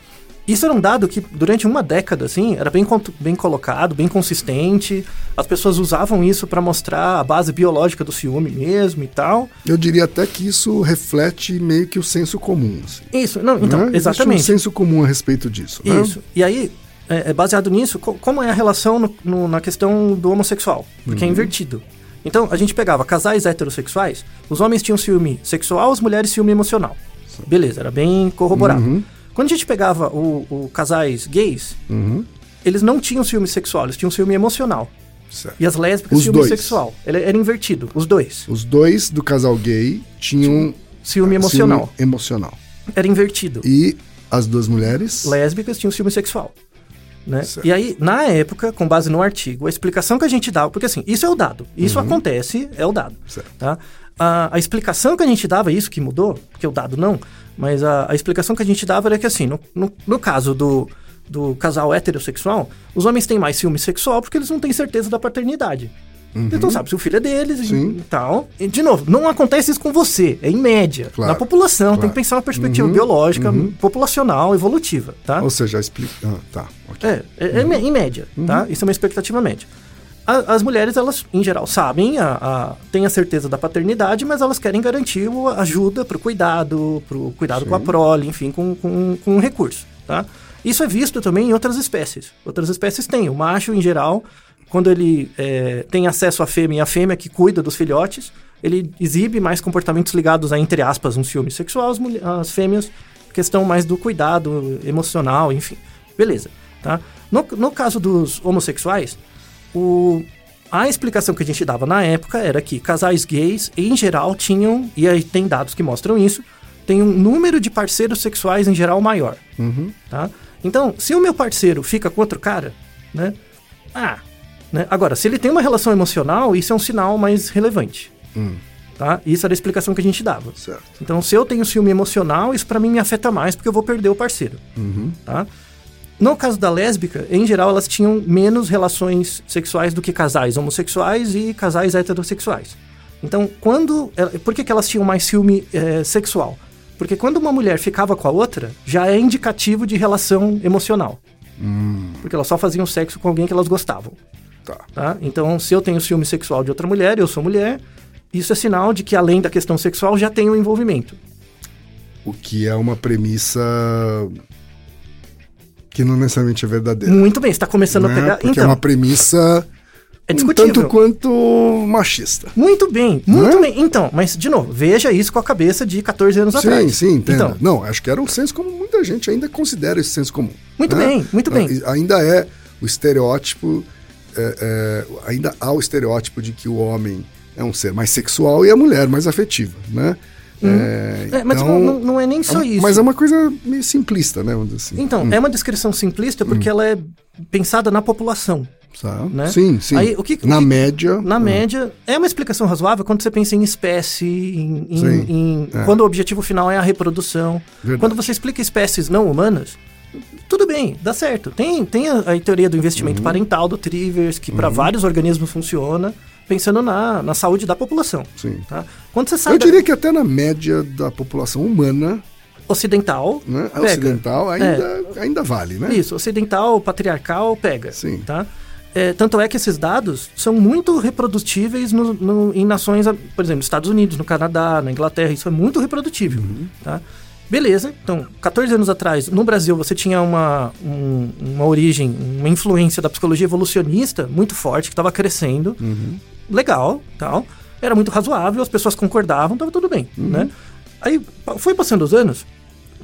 Isso era um dado que, durante uma década, assim, era bem, bem colocado, bem consistente. As pessoas usavam isso para mostrar a base biológica do ciúme mesmo e tal. Eu diria até que isso reflete meio que o senso comum. assim, Isso, não, então, né? Existe exatamente. um senso comum a respeito disso. né? Isso. E aí, é, é baseado nisso, co- como é a relação no- no- na questão do homossexual? Porque é Uhum. invertido. Então, a gente pegava casais heterossexuais, os homens tinham ciúme sexual, as mulheres ciúme emocional. Beleza, era bem corroborado. Uhum. Quando a gente pegava o, o casais gays, eles não tinham ciúme sexual, eles tinham ciúme emocional. Certo. E as lésbicas, Os ciúme dois. sexual. Ele era invertido, os dois. Os dois do casal gay tinham Ciúme emocional. ciúme emocional. Era invertido. E as duas mulheres? lésbicas tinham ciúme sexual. Né? E aí, na época, com base no artigo, a explicação que a gente dava, porque assim, isso é o dado, isso acontece, é o dado. Uhum. Certo. Tá? A, a explicação que a gente dava, isso que mudou, porque o dado não, mas a, a explicação que a gente dava era que assim, no, no, no caso do, do casal heterossexual, os homens têm mais ciúme sexual porque eles não têm certeza da paternidade. Eles não sabem se o filho é deles e- Uhum. e tal. E, de novo, não acontece isso com você, é em média. Claro, Na população, tem claro. que pensar uma perspectiva Uhum, biológica, populacional, evolutiva, tá? Ou seja, explica. Ah, tá. ok. É, é, é me- em média, tá? Isso é uma expectativa média. A- as mulheres, elas, em geral, sabem, a, a- têm a certeza da paternidade, mas elas querem garantir o- ajuda pro cuidado, pro cuidado com a prole, enfim, com, com, com um recurso, tá? Isso é visto também em outras espécies. Outras espécies têm. O macho, em geral, quando ele é, tem acesso à fêmea e a fêmea que cuida dos filhotes, ele exibe mais comportamentos ligados a, entre aspas, um ciúme sexual. As, as fêmeas, questão mais do cuidado emocional, enfim. Beleza, tá? No, no caso dos homossexuais, o, a explicação que a gente dava na época era que casais gays, em geral, tinham, e aí tem dados que mostram isso, tem um número de parceiros sexuais em geral maior. Tá? Então, se o meu parceiro fica com outro cara, né? Ah, né? Agora, se ele tem uma relação emocional, isso é um sinal mais relevante. Tá? Isso era a explicação que a gente dava. Certo. Então, se eu tenho ciúme emocional, isso pra mim me afeta mais porque eu vou perder o parceiro. Tá? No caso da lésbica, em geral, elas tinham menos relações sexuais do que casais homossexuais e casais heterossexuais. Então, quando. Por que, que elas tinham mais ciúme eh, sexual? Porque quando uma mulher ficava com a outra, já é indicativo de relação emocional. Porque elas só faziam sexo com alguém que elas gostavam. Tá. Tá? Então, se eu tenho ciúme sexual de outra mulher, eu sou mulher, isso é sinal de que além da questão sexual já tem um envolvimento. O que é uma premissa Que não necessariamente é verdadeira. Muito bem, você está começando né? a pegar. Porque então, é uma premissa é discutível. tanto quanto machista. Muito bem, muito Né? bem. Então, mas de novo, veja isso com a cabeça de 14 anos Sim, atrás. sim, entendo. Então, Não, acho que era um senso comum. Muita gente ainda considera esse senso comum. Muito né? bem, muito bem. Ainda é o estereótipo, é, é, ainda há o estereótipo de que o homem é um ser mais sexual e a mulher mais afetiva, né? É, é, mas então, não, não é nem só é- isso. Mas é uma coisa meio simplista, né? Assim. Então, é uma descrição simplista porque ela é pensada na população. Tá. né? Sim, sim. Aí, o que- o Na que- média. Na ah, média, é uma explicação razoável quando você pensa em espécie, em, em- Sim, em- é. quando o objetivo final é a reprodução. Verdade. Quando você explica espécies não humanas, tudo bem, dá certo. Tem, tem a, a teoria do investimento Uhum. parental do Trivers, que para vários organismos funciona, pensando na, na saúde da população. Sim. Tá? Quando você sai Eu da diria que até na média da população humana, ocidental, né, ocidental, ainda, ainda vale, né? Isso, ocidental, patriarcal, pega. Sim. Tá? É, tanto é que esses dados são muito reprodutíveis no- no- em nações, por exemplo, Estados Unidos, no Canadá, na Inglaterra, isso é muito reprodutível. Uhum. Tá? Beleza, então, 14 anos atrás, no Brasil, você tinha uma, um- uma origem, uma influência da psicologia evolucionista muito forte, que estava crescendo. Uhum. Legal, tal. Era muito razoável, as pessoas concordavam, estava tudo bem. Uhum. Né? Aí, foi passando os anos,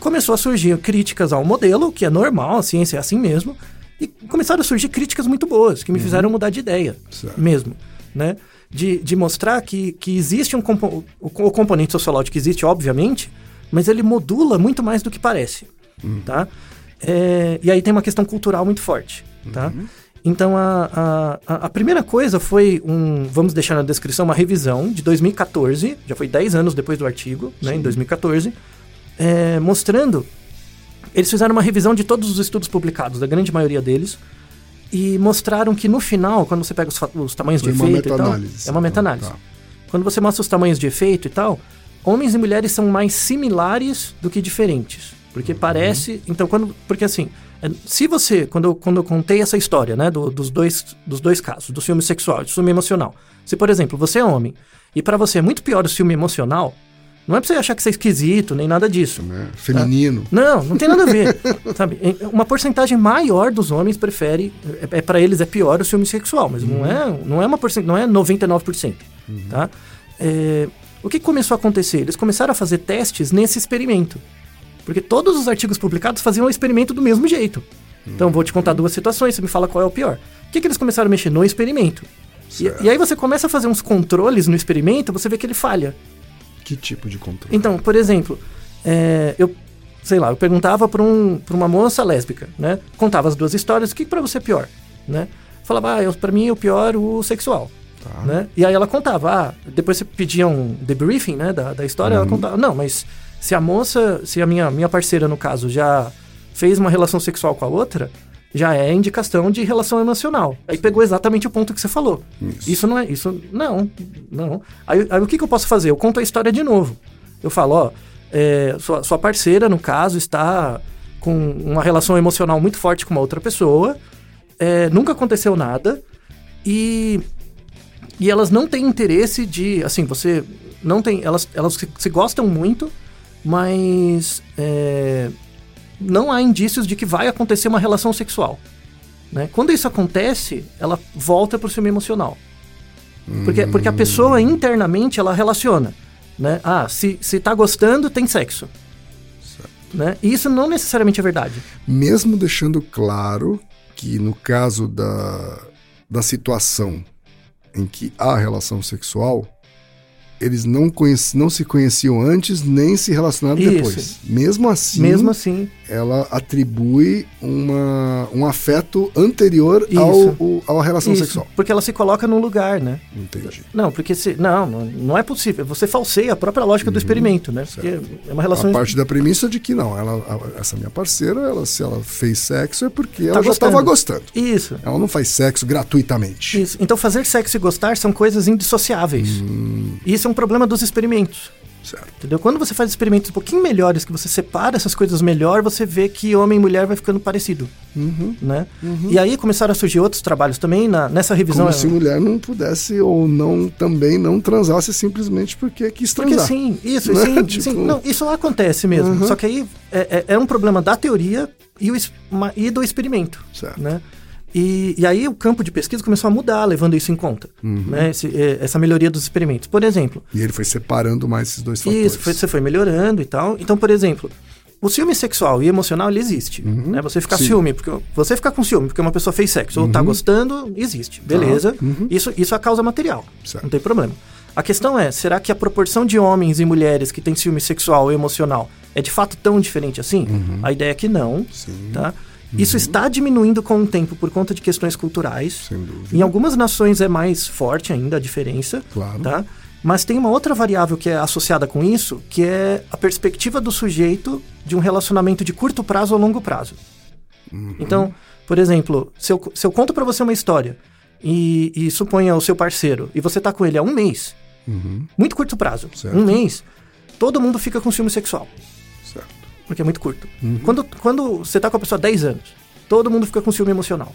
começou a surgir críticas ao modelo, que é normal, a ciência é assim mesmo, e começaram a surgir críticas muito boas, que me fizeram mudar de ideia Certo. mesmo, né? De, de mostrar que, que existe um compo o, o componente sociológico existe, obviamente, mas ele modula muito mais do que parece, tá? É, e aí tem uma questão cultural muito forte, tá? Então a, a, a- primeira coisa foi um, vamos deixar na descrição, uma revisão de 2014, já foi 10 anos depois do artigo, né, em 2014, é, mostrando eles fizeram uma revisão de todos os estudos publicados, da grande maioria deles, e mostraram que no final, quando você pega os, os tamanhos Foi de efeito e tal, meta-análise. é uma meta-análise. Tá. Quando você mostra os tamanhos de efeito e tal, homens e mulheres são mais similares do que diferentes. Porque Uhum. parece. Então, quando. Porque assim, é, se você. Quando eu, quando eu contei essa história, né, do- dos, dois, dos dois casos, do ciúme sexual e do ciúme emocional. Se, por exemplo, você é homem e pra você é muito pior o ciúme emocional, não é pra você achar que você é esquisito, nem nada disso. Né? Feminino. Não, não tem nada a ver. sabe? Em- Uma porcentagem maior dos homens prefere, é, é para eles é pior o ciúme sexual, mas não é, não é uma porcent, não é 99%, tá? É, o que começou a acontecer? Eles começaram a fazer testes nesse experimento. Porque todos os artigos publicados faziam o experimento do mesmo jeito. Então, vou te contar duas situações, você me fala qual é o pior. O que, que eles começaram a mexer? No experimento. E, e aí você começa a fazer uns controles no experimento, você vê que ele falha. Que tipo de controle? Então, por exemplo, é, eu, sei lá, eu perguntava para um, uma moça lésbica, né? Contava as duas histórias, o que para você é pior, né? Falava, ah, pra mim é o pior o sexual, Tá. né? E aí ela contava, ah, depois você pedia um debriefing, né, da, da história, ela contava, não, mas se a moça, se a minha, minha parceira, no caso, já fez uma relação sexual com a outra, já é indicação de relação emocional. Aí pegou exatamente o ponto que você falou. Isso. Isso não é. Isso. Não, não. Aí, aí o que, que eu posso fazer? Eu conto a história de novo. Eu falo, ó, é, sua, sua parceira, no caso, está com uma relação emocional muito forte com uma outra pessoa, é, nunca aconteceu nada, e, e elas não têm interesse de. Assim, você. Não tem. Elas, elas se, se gostam muito, mas. é, não há indícios de que vai acontecer uma relação sexual. Né? Quando isso acontece, ela volta para o ciúme emocional. Porque, porque a pessoa internamente ela relaciona. Né? Ah, se, se tá gostando, tem sexo. Né? E isso não necessariamente é verdade. Mesmo deixando claro que no caso da, da situação em que há relação sexual, eles não, conheci, não se conheciam antes nem se relacionaram Isso. depois. Mesmo assim, Mesmo assim, ela atribui uma, um afeto anterior Isso. ao, o- à relação isso, sexual. porque ela se coloca num lugar, né? Entendi. Não, porque se. Não, não, é possível. Você falseia a própria lógica do experimento, né? Porque é uma relação. A parte da premissa de que não, ela, essa minha parceira, ela, se ela fez sexo é porque ela já Tá gostando. estava gostando. Isso. Ela não faz sexo gratuitamente. Isso. Então fazer sexo e gostar são coisas indissociáveis. Hum. Isso é um problema dos experimentos. Certo. Entendeu? Quando você faz experimentos um pouquinho melhores, que você separa essas coisas melhor, você vê que homem e mulher vai ficando parecido. Uhum. Né? E aí começaram a surgir outros trabalhos também na- nessa revisão. Como se mulher não pudesse ou não também não transasse simplesmente porque quis Porque transar. sim, isso, Né? sim, Tipo- sim. Não, isso acontece mesmo. Uhum. Só que aí é, é- é um problema da teoria e, o e do experimento. Certo. Né? E, e aí o campo de pesquisa começou a mudar, levando isso em conta. Uhum. Né? Esse- é, essa melhoria dos experimentos. Por exemplo, E ele foi separando mais esses dois fatores. isso, foi- você foi melhorando e tal. Então, por exemplo, o ciúme sexual e emocional, ele existe. Né? Você ficar Sim. ciúme, porque você ficar com ciúme porque uma pessoa fez sexo ou tá gostando, existe. Beleza. Isso, isso é a causa material. Certo. Não tem problema. A questão é, será que a proporção de homens e mulheres que têm ciúme sexual ou emocional é de fato tão diferente assim? A ideia é que não. Sim. Tá? Isso está diminuindo com o tempo por conta de questões culturais. Sem dúvida. Em algumas nações é mais forte ainda a diferença. Claro. Tá? Mas tem uma outra variável que é associada com isso, que é a perspectiva do sujeito de um relacionamento de curto prazo ou longo prazo. Uhum. Então, por exemplo, se eu, se eu conto pra você uma história e, e suponha o seu parceiro e você tá com ele há um mês, muito curto prazo, Certo. um mês, todo mundo fica com ciúme sexual. Porque é muito curto. Quando, quando você tá com a pessoa há 10 anos, todo mundo fica com ciúme emocional.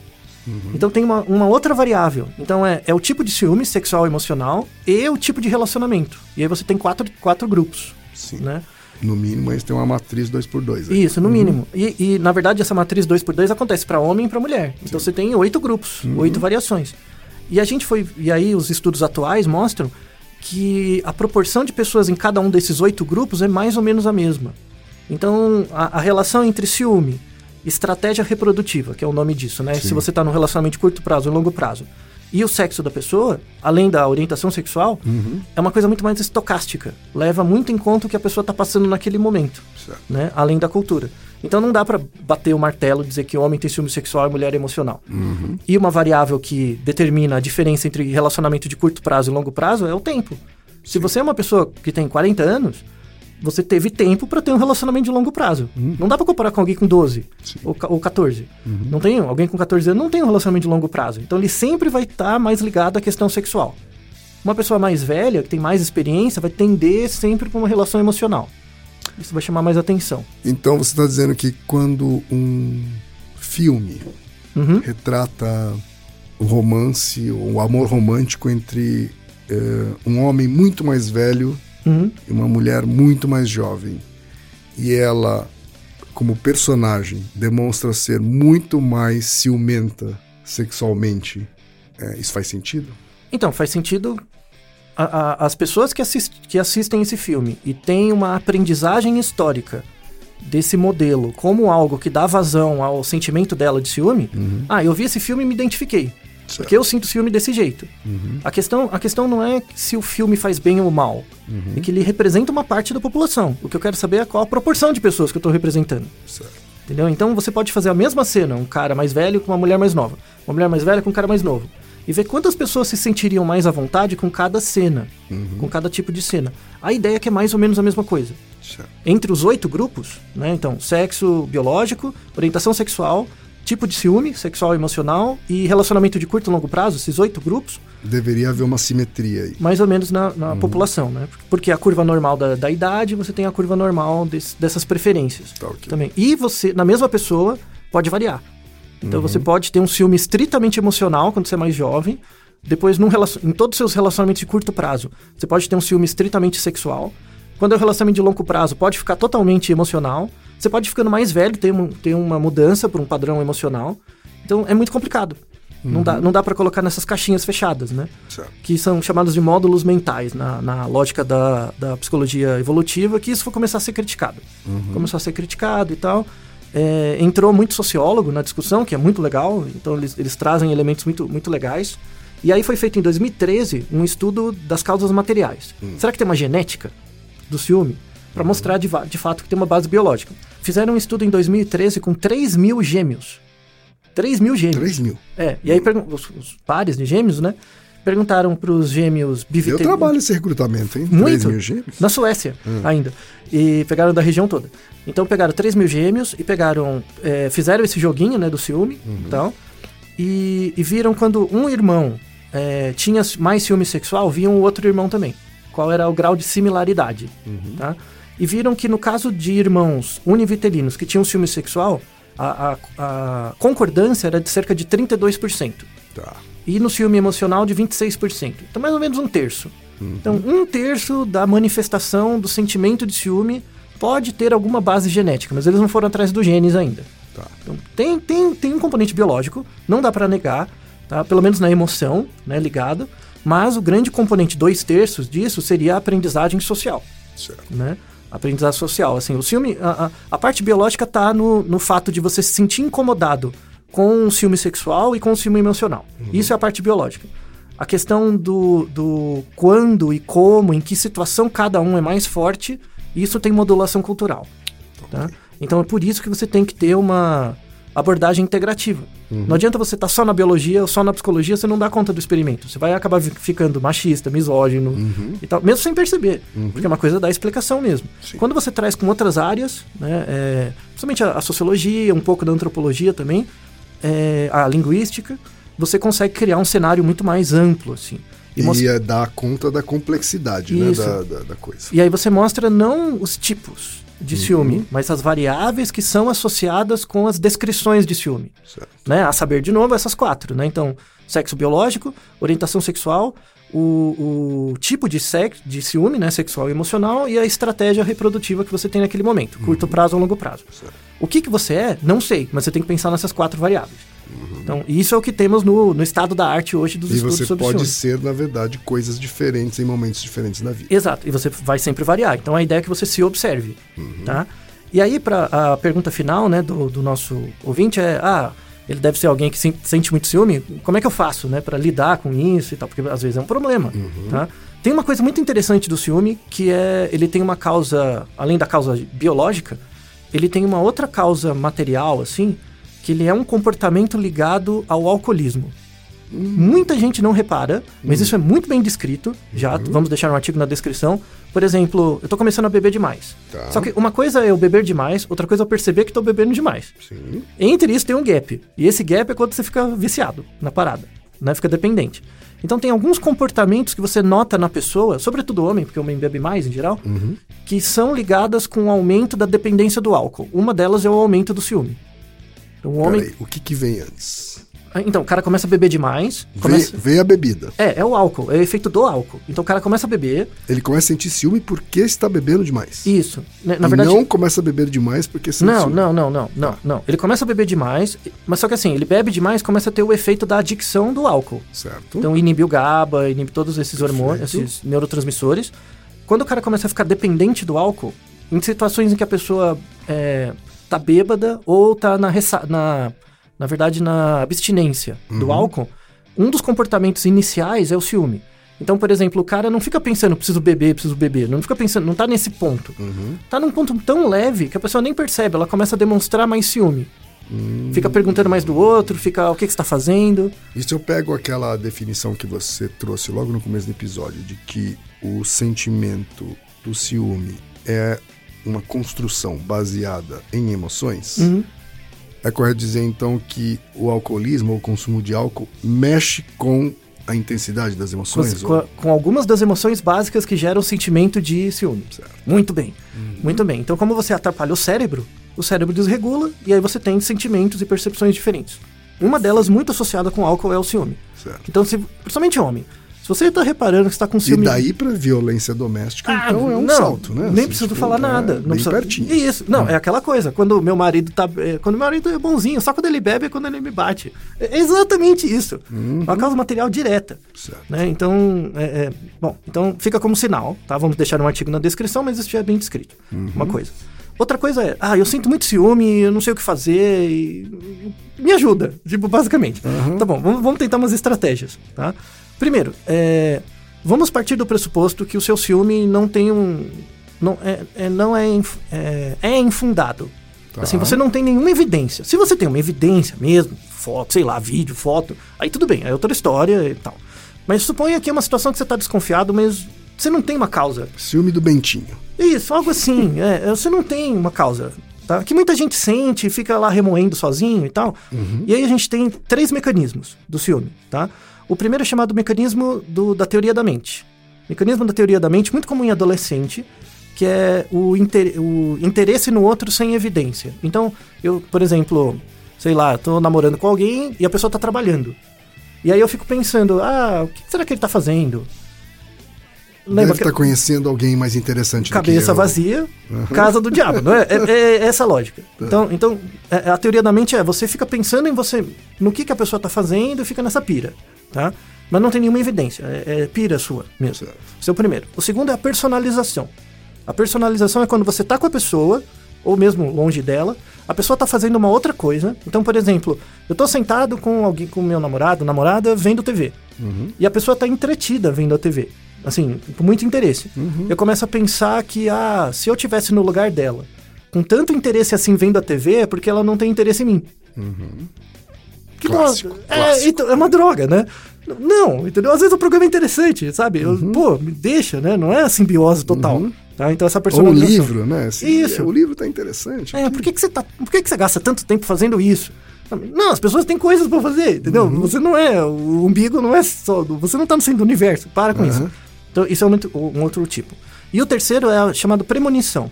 Então tem uma, uma outra variável. Então é, é o tipo de ciúme sexual emocional e o tipo de relacionamento. E aí você tem quatro, quatro grupos. Sim. Né? No mínimo, eles têm uma matriz 2x2. aí. Isso, no mínimo. E, e, na verdade, essa matriz 2 por 2 acontece para homem e para mulher. Então você tem oito grupos, oito variações. E a gente foi. E aí os estudos atuais mostram que a proporção de pessoas em cada um desses oito grupos é mais ou menos a mesma. Então, a, a relação entre ciúme, estratégia reprodutiva, que é o nome disso, né? Se você está num relacionamento de curto prazo ou longo prazo, e o sexo da pessoa, além da orientação sexual, é uma coisa muito mais estocástica. Leva muito em conta o que a pessoa está passando naquele momento, Certo. né? Além da cultura. Então não dá para bater o martelo e dizer que homem tem ciúme sexual e mulher é emocional. E uma variável que determina a diferença entre relacionamento de curto prazo e longo prazo é o tempo. Se você é uma pessoa que tem 40 anos, você teve tempo para ter um relacionamento de longo prazo. Não dá para comparar com alguém com 12 ou, ou 14. Não tem alguém com 14 anos não tem um relacionamento de longo prazo. Então ele sempre vai estar mais ligado à questão sexual. Uma pessoa mais velha, que tem mais experiência, vai tender sempre para uma relação emocional. Isso vai chamar mais atenção. Então você está dizendo que quando um filme Uhum. retrata o romance, o amor romântico entre eh, um homem muito mais velho Uhum. e uma mulher muito mais jovem, e ela, como personagem, demonstra ser muito mais ciumenta sexualmente, eh, isso faz sentido? Então, faz sentido. a- a- as pessoas que, assist, que assistem esse filme e têm uma aprendizagem histórica desse modelo como algo que dá vazão ao sentimento dela de ciúme, ah, eu vi esse filme e me identifiquei. Porque eu sinto ciúme desse jeito. A, questão, a questão não é se o filme faz bem ou mal. É que ele representa uma parte da população. O que eu quero saber é qual a proporção de pessoas que eu estou representando. Certo. Entendeu? Então você pode fazer a mesma cena, um cara mais velho com uma mulher mais nova, uma mulher mais velha com um cara mais novo, e ver quantas pessoas se sentiriam mais à vontade com cada cena, com cada tipo de cena. A ideia é que é mais ou menos a mesma coisa. Certo. Entre os oito grupos, né? Então, sexo biológico, orientação sexual, tipo de ciúme, sexual e emocional, e relacionamento de curto e longo prazo, esses oito grupos, Deveria haver uma simetria aí. mais ou menos na, na população, né? Porque a curva normal da, da idade, você tem a curva normal des- dessas preferências Tá, ok. também. E você, na mesma pessoa, pode variar. Então você pode ter um ciúme estritamente emocional quando você é mais jovem, depois num em todos os seus relacionamentos de curto prazo, você pode ter um ciúme estritamente sexual. Quando é um relacionamento de longo prazo, pode ficar totalmente emocional. Você pode ir ficando mais velho, ter, um, ter uma mudança para um padrão emocional. Então é muito complicado. Não dá, não dá para colocar nessas caixinhas fechadas, né? Certo. que são chamados de módulos mentais na, na lógica da, da psicologia evolutiva, que isso foi começar a ser criticado. Começou a ser criticado e tal. É, entrou muito sociólogo na discussão, que é muito legal, então eles, eles trazem elementos muito, muito legais. E aí foi feito em 2013 um estudo das causas materiais. Será que tem uma genética do ciúme? Para mostrar de, de fato que tem uma base biológica. Fizeram um estudo em 2013 com 3 mil gêmeos. 3 mil gêmeos. 3 mil. É, e aí os, os pares de gêmeos, né? Perguntaram para os gêmeos Eu bivitelinos. trabalho esse recrutamento, hein? 3 Muito. mil gêmeos. Na Suécia, ainda. E pegaram da região toda. Então pegaram 3 mil gêmeos e pegaram. é, fizeram esse joguinho, né, do ciúme e tal. E, e viram quando um irmão é, tinha mais ciúme sexual, viam o outro irmão também. Qual era o grau de similaridade, tá? E viram que no caso de irmãos univitelinos que tinham ciúme sexual, a, a- a concordância era de cerca de 32%. Tá. E no ciúme emocional de 26%. Então, mais ou menos um terço. Então, um terço da manifestação do sentimento de ciúme pode ter alguma base genética, mas eles não foram atrás dos genes ainda. Tá. Então, tem, tem, tem um componente biológico, não dá pra negar, tá? pelo menos na emoção, né, ligado. Mas o grande componente, dois terços disso, seria a aprendizagem social Certo. né? Aprendizado social. Assim, o ciúme, a, a, a parte biológica tá no, no fato de você se sentir incomodado com o ciúme sexual e com o ciúme emocional. Isso é a parte biológica. A questão do, do quando e como, em que situação cada um é mais forte, isso tem modulação cultural. Tá? Então é por isso que você tem que ter uma abordagem integrativa. Não adianta você estar só na biologia ou só na psicologia, você não dá conta do experimento. Você vai acabar ficando machista, misógino e tal, mesmo sem perceber. Porque é uma coisa da explicação mesmo. Sim. Quando você traz com outras áreas, né, é, principalmente a, a sociologia, um pouco da antropologia também, é, a linguística, você consegue criar um cenário muito mais amplo, assim. E E mos- é dar conta da complexidade né, da, da, da coisa. e aí você mostra não os tipos de ciúme, mas as variáveis que são associadas com as descrições de ciúme. Certo. Né? A saber, de novo, essas quatro. Né? Então, sexo biológico, orientação sexual, o, o tipo de, sex, de ciúme, né? sexual e emocional, e a estratégia reprodutiva que você tem naquele momento, curto prazo ou longo prazo. Certo. O que, que você é, não sei, mas você tem que pensar nessas quatro variáveis. Então, isso é o que temos no, no estado da arte hoje dos E estudos você sobre pode ciúme. ser, na verdade, coisas diferentes em momentos diferentes da vida. Exato, e você vai sempre variar. Então a ideia é que você se observe, tá? E aí, para a pergunta final, né, do, do nosso ouvinte é, ah, ele deve ser alguém que sen- sente muito ciúme, como é que eu faço, né, para lidar com isso e tal? Porque às vezes é um problema, tá? Tem uma coisa muito interessante do ciúme, que é, ele tem uma causa, além da causa biológica, ele tem uma outra causa material, assim, que ele é um comportamento ligado ao alcoolismo. Muita gente não repara, mas isso é muito bem descrito. Já vamos deixar um artigo na descrição. Por exemplo, eu tô começando a beber demais. Tá. Só que uma coisa é eu beber demais, outra coisa é eu perceber que tô bebendo demais. Sim. Entre isso tem um gap. E esse gap é quando você fica viciado na parada, né? Fica dependente. Então tem alguns comportamentos que você nota na pessoa, sobretudo o homem, porque o homem bebe mais em geral, que são ligadas com o aumento da dependência do álcool. Uma delas é o aumento do ciúme. Então, o homem. Peraí, o que, que vem antes? Ah, Então, o cara começa a beber demais. Vem, Começa... vem a bebida. É, é o álcool, é o efeito do álcool. Então o cara começa a beber, Ele começa a sentir ciúme porque está bebendo demais. isso. Na E verdade. não começa a beber demais porque sente Não, ciúme. não, não, não, não, não. Ele começa a beber demais, mas só que assim, ele bebe demais, começa a ter o efeito da adicção do álcool. Certo. Então inibe o GABA, inibe todos esses hormônios, Perfeito. esses neurotransmissores. Quando o cara começa a ficar dependente do álcool, em situações em que a pessoa é, tá bêbada ou tá na, na, na verdade, na abstinência do álcool, um dos comportamentos iniciais é o ciúme. Então, por exemplo, o cara não fica pensando, preciso beber, preciso beber. Não fica pensando, não tá nesse ponto. Tá num ponto tão leve que a pessoa nem percebe, ela começa a demonstrar mais ciúme. Fica perguntando mais do outro, fica o que, que você tá fazendo. E se eu pego aquela definição que você trouxe logo no começo do episódio, de que o sentimento do ciúme é uma construção baseada em emoções, Uhum. é correto dizer então que o alcoolismo ou o consumo de álcool mexe com a intensidade das emoções? com, ou- com algumas das emoções básicas que geram o sentimento de ciúme. Muito bem, muito bem. Então, como você atrapalha o cérebro, o cérebro desregula e aí você tem sentimentos e percepções diferentes. Uma delas, muito associada com álcool, é o ciúme. Certo. Então, se, principalmente homem, se você tá reparando que está com E ciúme... daí pra violência doméstica, Ah, então é um não, salto, né? Nem Assim, preciso tipo, falar é nada. Bem não precisa... pertinho. Isso. Não, é aquela coisa. Quando meu marido tá. é, Quando meu marido é bonzinho, só quando ele bebe é quando ele me bate. É exatamente isso. Uhum. Uma causa material direta. Certo. Né? Então, é, é, bom, então fica como sinal, tá? Vamos deixar um artigo na descrição, mas isso já é bem descrito. Uhum. Uma coisa. Outra coisa é, ah, eu sinto muito ciúme, eu não sei o que fazer, e... me ajuda, tipo, basicamente. Tá bom, vamos, vamos tentar umas estratégias, tá? Primeiro, é, vamos partir do pressuposto que o seu ciúme não tem um... Não é, é- não é, é, é infundado. Tá. Assim, você não tem nenhuma evidência. Se você tem uma evidência mesmo, foto, sei lá, vídeo, foto, aí tudo bem, é outra história e tal. Mas suponha que é uma situação que você está desconfiado, mas você não tem uma causa. Ciúme do Bentinho. Isso, algo assim. é, você não tem uma causa. Tá? Que muita gente sente e fica lá remoendo sozinho e tal. E aí a gente tem três mecanismos do ciúme. Tá? O primeiro é chamado mecanismo do- da teoria da mente. Mecanismo da teoria da mente muito comum em adolescente, que é o, inter- o interesse no outro sem evidência. Então, eu, por exemplo, sei lá, tô namorando com alguém e a pessoa tá trabalhando. E aí eu fico pensando, ah, o que será que ele tá fazendo? Deve que- estar conhecendo alguém mais interessante cabeça vazia, casa do diabo, não é? É, é essa a lógica. Então, então é- a teoria da mente é você fica pensando em você, no que, que a pessoa tá fazendo e fica nessa pira, tá? Mas não tem nenhuma evidência, é, é pira sua mesmo. Esse é o primeiro. O segundo é a personalização. A personalização é quando você tá com a pessoa, ou mesmo longe dela, a pessoa tá fazendo uma outra coisa. Então, por exemplo, eu tô sentado com alguém, com meu namorado, namorada, vendo TV. E a pessoa tá entretida vendo a TV. Assim, com muito interesse. Eu começo a pensar que, ah, se eu tivesse no lugar dela, com tanto interesse assim vendo a TV, é porque ela não tem interesse em mim. Que Clássico, não- é, clássico. então, é uma droga, né? Não, entendeu? Às vezes o programa é interessante, sabe? Eu- pô, me deixa, né? Não é a simbiose total. Tá? Então essa Ou o livro, né? Isso. é, O livro tá interessante. É, por que, que você tá. Por que, que você gasta tanto tempo fazendo isso? Não, as pessoas têm coisas pra fazer, entendeu? Você não é. O umbigo não é só. Você não tá no centro do universo. Para com isso. Então, isso é um, outro- um outro tipo. E o terceiro é chamado premonição.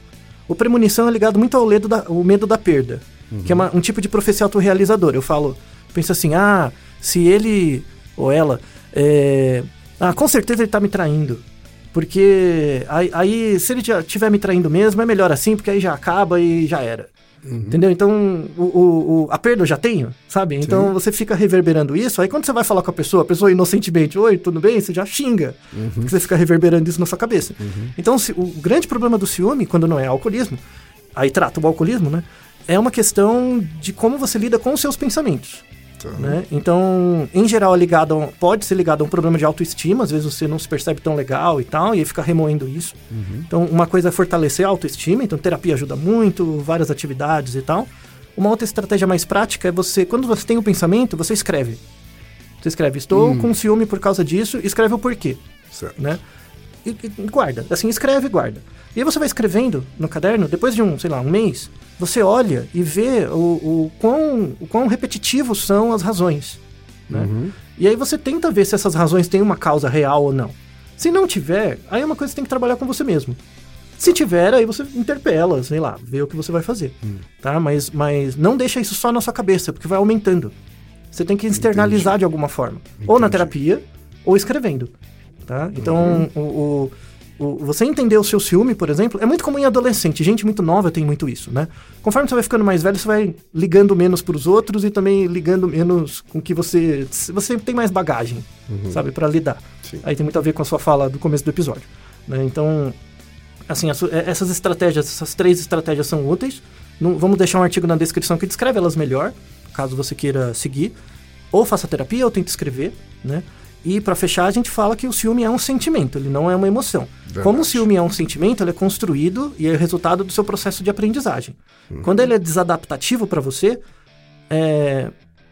O premonição é ligado muito ao medo da, o medo da perda, que é uma- um tipo de profecia autorrealizadora. Eu falo, penso assim, ah, se ele ou ela. é, ah, com certeza ele tá me traindo. Porque aí, aí, se ele já estiver me traindo mesmo, é melhor assim, porque aí já acaba e já era. Entendeu? Então, o, o- o- a perda eu já tenho, sabe? Então você fica reverberando isso, aí quando você vai falar com a pessoa, a pessoa inocentemente, oi, tudo bem? Você já xinga. Porque você fica reverberando isso na sua cabeça. Então, se- o grande problema do ciúme, quando não é alcoolismo, aí trata o alcoolismo, né? É uma questão de como você lida com os seus pensamentos. Tá. Né? Então, em geral, é ligado um- pode ser ligado a um problema de autoestima, às vezes você não se percebe tão legal e tal, e aí fica remoendo isso. Então, uma coisa é fortalecer a autoestima, então terapia ajuda muito, várias atividades e tal. Uma outra estratégia mais prática é você, quando você tem um pensamento, você escreve. Você escreve, estou com ciúme por causa disso, escreve o porquê Certo. né? E, e guarda, assim, escreve e guarda. E aí você vai escrevendo no caderno, depois de um, sei lá, um mês, você olha e vê o, o, quão, o quão repetitivos são as razões. Né? E aí você tenta ver se essas razões têm uma causa real ou não. Se não tiver, aí é uma coisa que você tem que trabalhar com você mesmo. Se tiver, aí você interpela, sei lá, vê o que você vai fazer. Tá? Mas, mas não deixa isso só na sua cabeça, porque vai aumentando. Você tem que externalizar de alguma forma. Ou na Entendi. terapia, ou escrevendo. Tá? Então, o, o- o- você entender o seu ciúme, por exemplo, é muito comum em adolescente. Gente muito nova tem muito isso, né? Conforme você vai ficando mais velho, você vai ligando menos pros outros e também ligando menos com que você... Você tem mais bagagem, sabe? Pra lidar. Sim. Aí tem muito a ver com a sua fala do começo do episódio. Né? Então, assim, é- essas estratégias, essas três estratégias são úteis. Não- vamos deixar um artigo na descrição que descreve elas melhor, caso você queira seguir. Ou faça terapia, ou tente escrever, né? E pra fechar, a gente fala que o ciúme é um sentimento, ele não é uma emoção. Verdade. Como o ciúme é um sentimento, ele é construído e é resultado do seu processo de aprendizagem. Quando ele é desadaptativo pra você, é,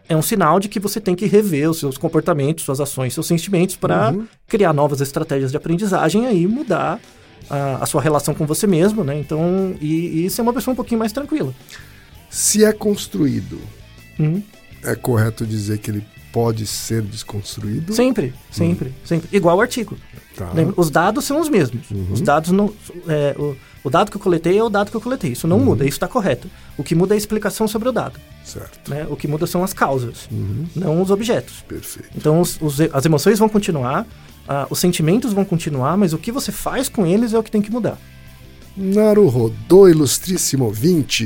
é um sinal de que você tem que rever os seus comportamentos, suas ações, seus sentimentos para criar novas estratégias de aprendizagem e aí mudar a, a sua relação com você mesmo, né? Então, e, e ser uma pessoa um pouquinho mais tranquila. Se é construído, Uhum. é correto dizer que ele pode ser desconstruído? Sempre, sempre, sempre. Igual o artigo. Tá. Lembra? Os dados são os mesmos. Os dados não. é, o, o dado que eu coletei é o dado que eu coletei. Isso não muda, isso está correto. O que muda é a explicação sobre o dado. Certo. Né? O que muda são as causas, não os objetos. Perfeito. Então os- os as emoções vão continuar, ah, os sentimentos vão continuar, mas o que você faz com eles é o que tem que mudar. Naruhodô, ilustríssimo ouvinte.